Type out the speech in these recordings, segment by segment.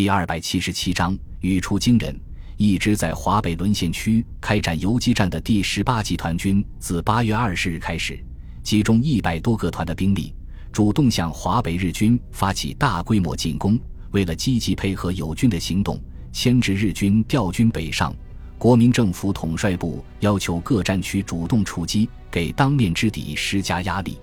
第二百七十七章语出惊人。一支在华北沦陷区开展游击战的第十八集团军，自八月二十日开始，集中一百多个团的兵力，主动向华北日军发起大规模进攻。为了积极配合友军的行动，牵制日军调军北上，国民政府统帅部要求各战区主动出击，给当面之敌施加压力。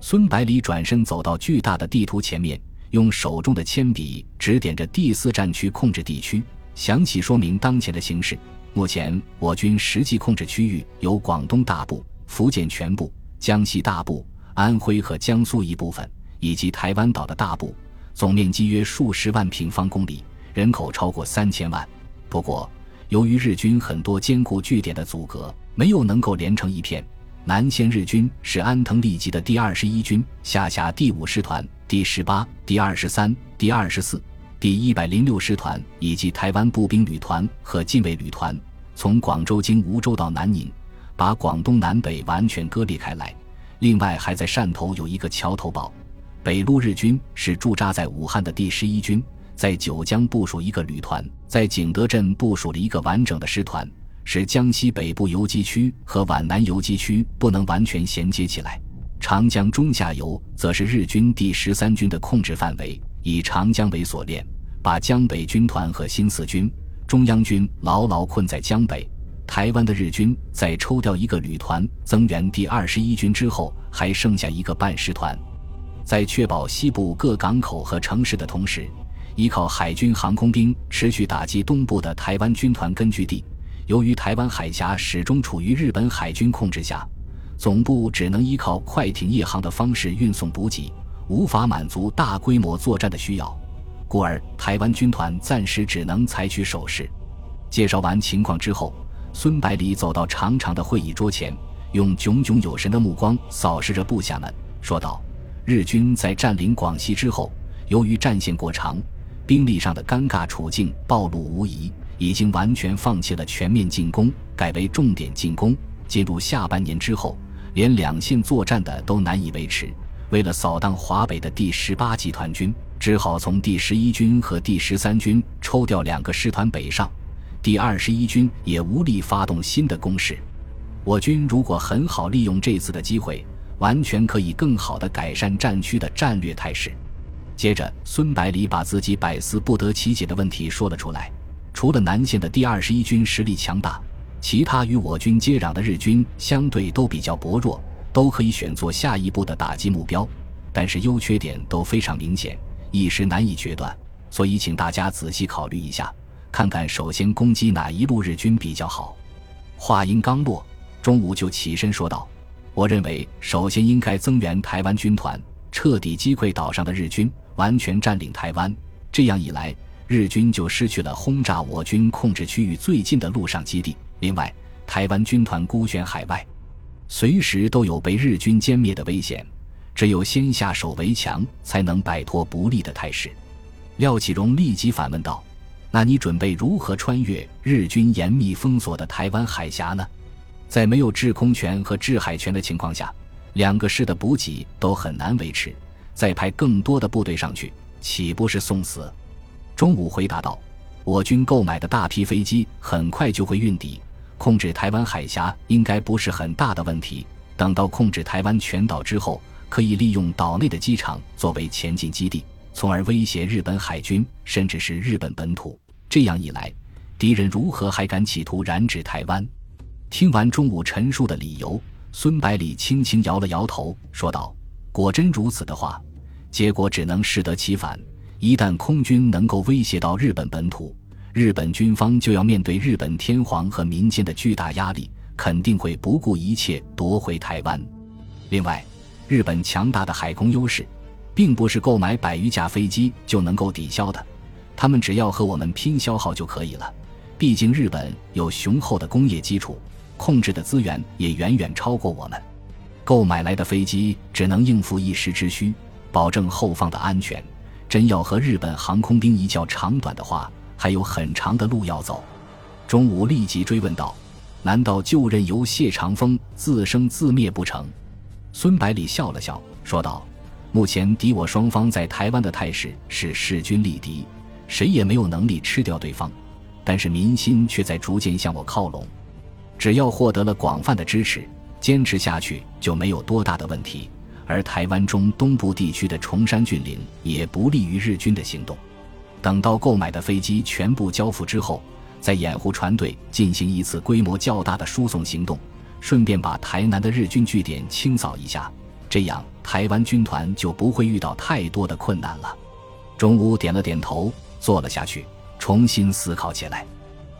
孙百里转身走到巨大的地图前面，用手中的铅笔指点着第四战区控制地区。详细说明当前的形势。目前我军实际控制区域有广东大部、福建全部、江西大部、安徽和江苏一部分，以及台湾岛的大部，总面积约数十万平方公里，人口超过三千万。不过，由于日军很多坚固据点的阻隔，没有能够连成一片。南线日军是安藤利吉的第二十一军下辖第五师团、第十八、第二十三、第二十四。第一百零六师团以及台湾步兵旅团和近卫旅团，从广州经梧州到南宁，把广东南北完全割裂开来。另外，还在汕头有一个桥头堡。北路日军是驻扎在武汉的第十一军，在九江部署一个旅团，在景德镇部署了一个完整的师团，使江西北部游击区和皖南游击区不能完全衔接起来。长江中下游则是日军第十三军的控制范围。以长江为锁链，把江北军团和新四军、中央军牢牢困在江北。台湾的日军在抽调一个旅团增援第二十一军之后，还剩下一个半师团。在确保西部各港口和城市的同时，依靠海军航空兵持续打击东部的台湾军团根据地。由于台湾海峡始终处于日本海军控制下，总部只能依靠快艇夜航的方式运送补给。无法满足大规模作战的需要，故而台湾军团暂时只能采取守势。介绍完情况之后，孙百里走到长长的会议桌前，用炯炯有神的目光扫视着部下们，说道：“日军在占领广西之后，由于战线过长，兵力上的尴尬处境暴露无遗，已经完全放弃了全面进攻，改为重点进攻。进入下半年之后，连两线作战的都难以维持。”为了扫荡华北的第十八集团军，只好从第十一军和第十三军抽调两个师团北上，第二十一军也无力发动新的攻势。我军如果很好利用这次的机会，完全可以更好地改善战区的战略态势。接着，孙百里把自己百思不得其解的问题说了出来：除了南线的第二十一军实力强大，其他与我军接壤的日军相对都比较薄弱。都可以选做下一步的打击目标，但是优缺点都非常明显，一时难以决断。所以，请大家仔细考虑一下，看看首先攻击哪一路日军比较好。话音刚落，中午就起身说道：“我认为，首先应该增援台湾军团，彻底击溃岛上的日军，完全占领台湾。这样一来，日军就失去了轰炸我军控制区域最近的陆上基地。另外，台湾军团孤悬海外。”随时都有被日军歼灭的危险，只有先下手为强，才能摆脱不利的态势。廖启荣立即反问道：“那你准备如何穿越日军严密封锁的台湾海峡呢？在没有制空权和制海权的情况下，两个师的补给都很难维持，再派更多的部队上去，岂不是送死？”中午回答道：“我军购买的大批飞机很快就会运抵。”控制台湾海峡应该不是很大的问题。等到控制台湾全岛之后，可以利用岛内的机场作为前进基地，从而威胁日本海军，甚至是日本本土。这样一来，敌人如何还敢企图染指台湾？听完中午陈述的理由，孙百里轻轻摇了摇头，说道：“果真如此的话，结果只能适得其反。一旦空军能够威胁到日本本土，”日本军方就要面对日本天皇和民间的巨大压力，肯定会不顾一切夺回台湾。另外，日本强大的海空优势，并不是购买百余架飞机就能够抵消的，他们只要和我们拼消耗就可以了。毕竟日本有雄厚的工业基础，控制的资源也远远超过我们，购买来的飞机只能应付一时之需，保证后方的安全。真要和日本航空兵一较长短的话，还有很长的路要走，钟武立即追问道：“难道就任由谢长风自生自灭不成？”孙百里笑了笑，说道：“目前敌我双方在台湾的态势是势均力敌，谁也没有能力吃掉对方，但是民心却在逐渐向我靠拢。只要获得了广泛的支持，坚持下去就没有多大的问题。而台湾中东部地区的崇山峻岭也不利于日军的行动。等到购买的飞机全部交付之后，再掩护船队进行一次规模较大的输送行动，顺便把台南的日军据点清扫一下，这样台湾军团就不会遇到太多的困难了。中午点了点头，坐了下去，重新思考起来。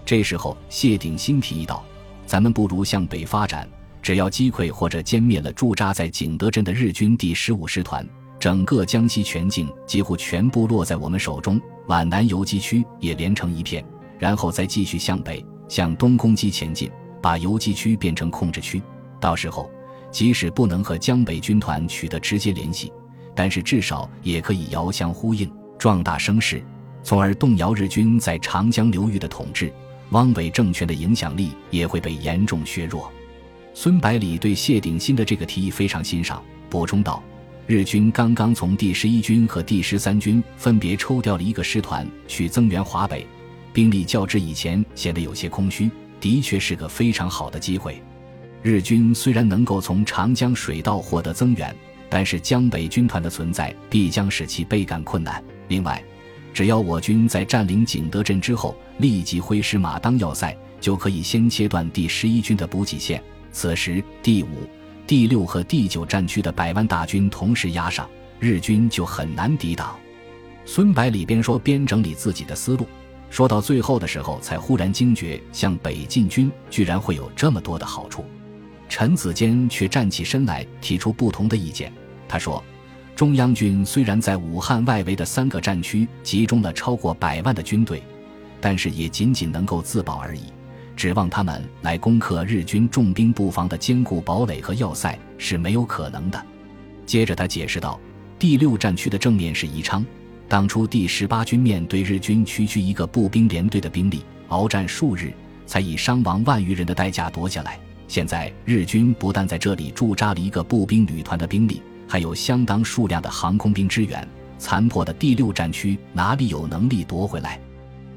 这时候，谢鼎新提议道：“咱们不如向北发展。”只要击溃或者歼灭了驻扎在景德镇的日军第十五师团，整个江西全境几乎全部落在我们手中，皖南游击区也连成一片，然后再继续向北、向东攻击前进，把游击区变成控制区。到时候，即使不能和江北军团取得直接联系，但是至少也可以遥相呼应，壮大声势，从而动摇日军在长江流域的统治。汪伪政权的影响力也会被严重削弱。孙百里对谢鼎新的这个提议非常欣赏，补充道：“日军刚刚从第十一军和第十三军分别抽调了一个师团去增援华北，兵力较之以前显得有些空虚，的确是个非常好的机会。日军虽然能够从长江水道获得增援，但是江北军团的存在必将使其倍感困难。另外，只要我军在占领景德镇之后立即挥师马当要塞，就可以先切断第十一军的补给线。”此时，第五、第六和第九战区的百万大军同时压上，日军就很难抵挡。孙百里边说边整理自己的思路，说到最后的时候，才忽然惊觉向北进军居然会有这么多的好处。陈子坚却站起身来提出不同的意见。他说：“中央军虽然在武汉外围的三个战区集中了超过百万的军队，但是也仅仅能够自保而已。”指望他们来攻克日军重兵布防的坚固堡垒和要塞是没有可能的。接着他解释道：“第六战区的正面是宜昌，当初第十八军面对日军区区一个步兵连队的兵力，鏖战数日，才以伤亡万余人的代价夺下来。现在日军不但在这里驻扎了一个步兵旅团的兵力，还有相当数量的航空兵支援，残破的第六战区哪里有能力夺回来？”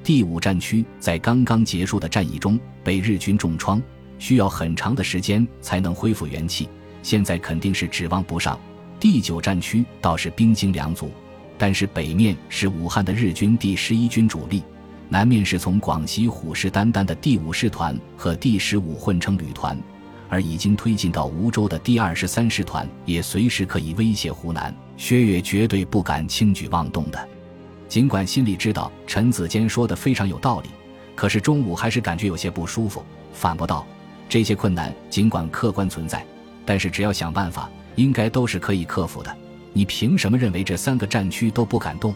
第五战区在刚刚结束的战役中被日军重创，需要很长的时间才能恢复元气。现在肯定是指望不上。第九战区倒是兵精粮足，但是北面是武汉的日军第十一军主力，南面是从广西虎视眈眈的第五师团和第十五混成旅团，而已经推进到梧州的第二十三师团也随时可以威胁湖南。薛岳绝对不敢轻举妄动的。尽管心里知道陈子坚说的非常有道理，可是中午还是感觉有些不舒服，反驳道：“这些困难尽管客观存在，但是只要想办法，应该都是可以克服的。你凭什么认为这三个战区都不敢动？”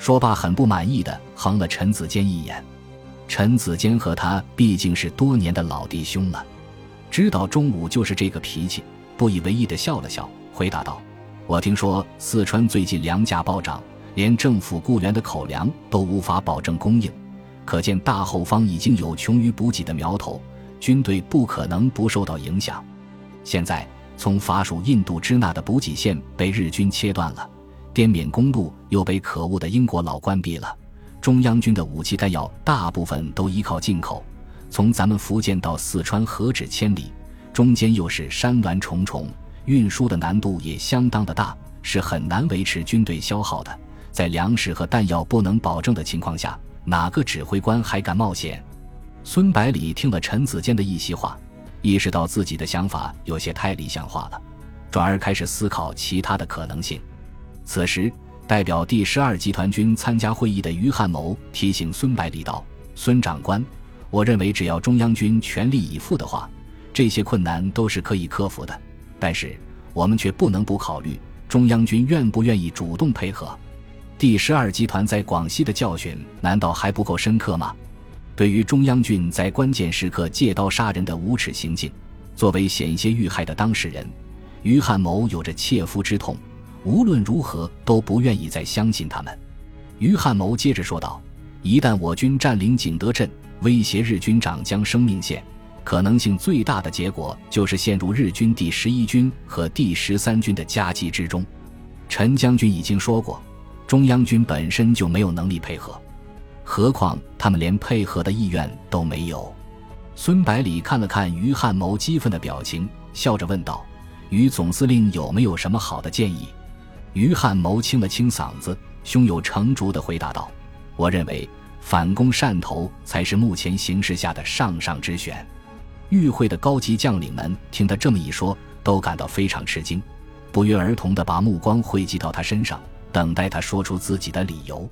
说罢，很不满意的横了陈子坚一眼。陈子坚和他毕竟是多年的老弟兄了，知道中午就是这个脾气，不以为意的笑了笑，回答道：“我听说四川最近粮价暴涨。”连政府雇员的口粮都无法保证供应，可见大后方已经有穷于补给的苗头，军队不可能不受到影响。现在从法属印度支那的补给线被日军切断了，滇缅公路又被可恶的英国佬关闭了，中央军的武器弹药大部分都依靠进口，从咱们福建到四川何止千里，中间又是山峦重重，运输的难度也相当的大，是很难维持军队消耗的。在粮食和弹药不能保证的情况下，哪个指挥官还敢冒险？孙百里听了陈子坚的一席话，意识到自己的想法有些太理想化了，转而开始思考其他的可能性。此时，代表第十二集团军参加会议的于汉谋提醒孙百里道：“孙长官，我认为只要中央军全力以赴的话，这些困难都是可以克服的。但是，我们却不能不考虑中央军愿不愿意主动配合。”第十二集团在广西的教训难道还不够深刻吗？对于中央军在关键时刻借刀杀人的无耻行径，作为险些遇害的当事人，于汉谋有着切肤之痛。无论如何都不愿意再相信他们。于汉谋接着说道：“一旦我军占领景德镇，威胁日军长江生命线，可能性最大的结果就是陷入日军第十一军和第十三军的夹击之中。”陈将军已经说过。中央军本身就没有能力配合，何况他们连配合的意愿都没有。孙百里看了看于汉谋激愤的表情，笑着问道：“于总司令有没有什么好的建议？”于汉谋清了清嗓子，胸有成竹地回答道：“我认为反攻汕头才是目前形势下的上上之选。”与会的高级将领们听他这么一说，都感到非常吃惊，不约而同地把目光汇集到他身上，等待他说出自己的理由。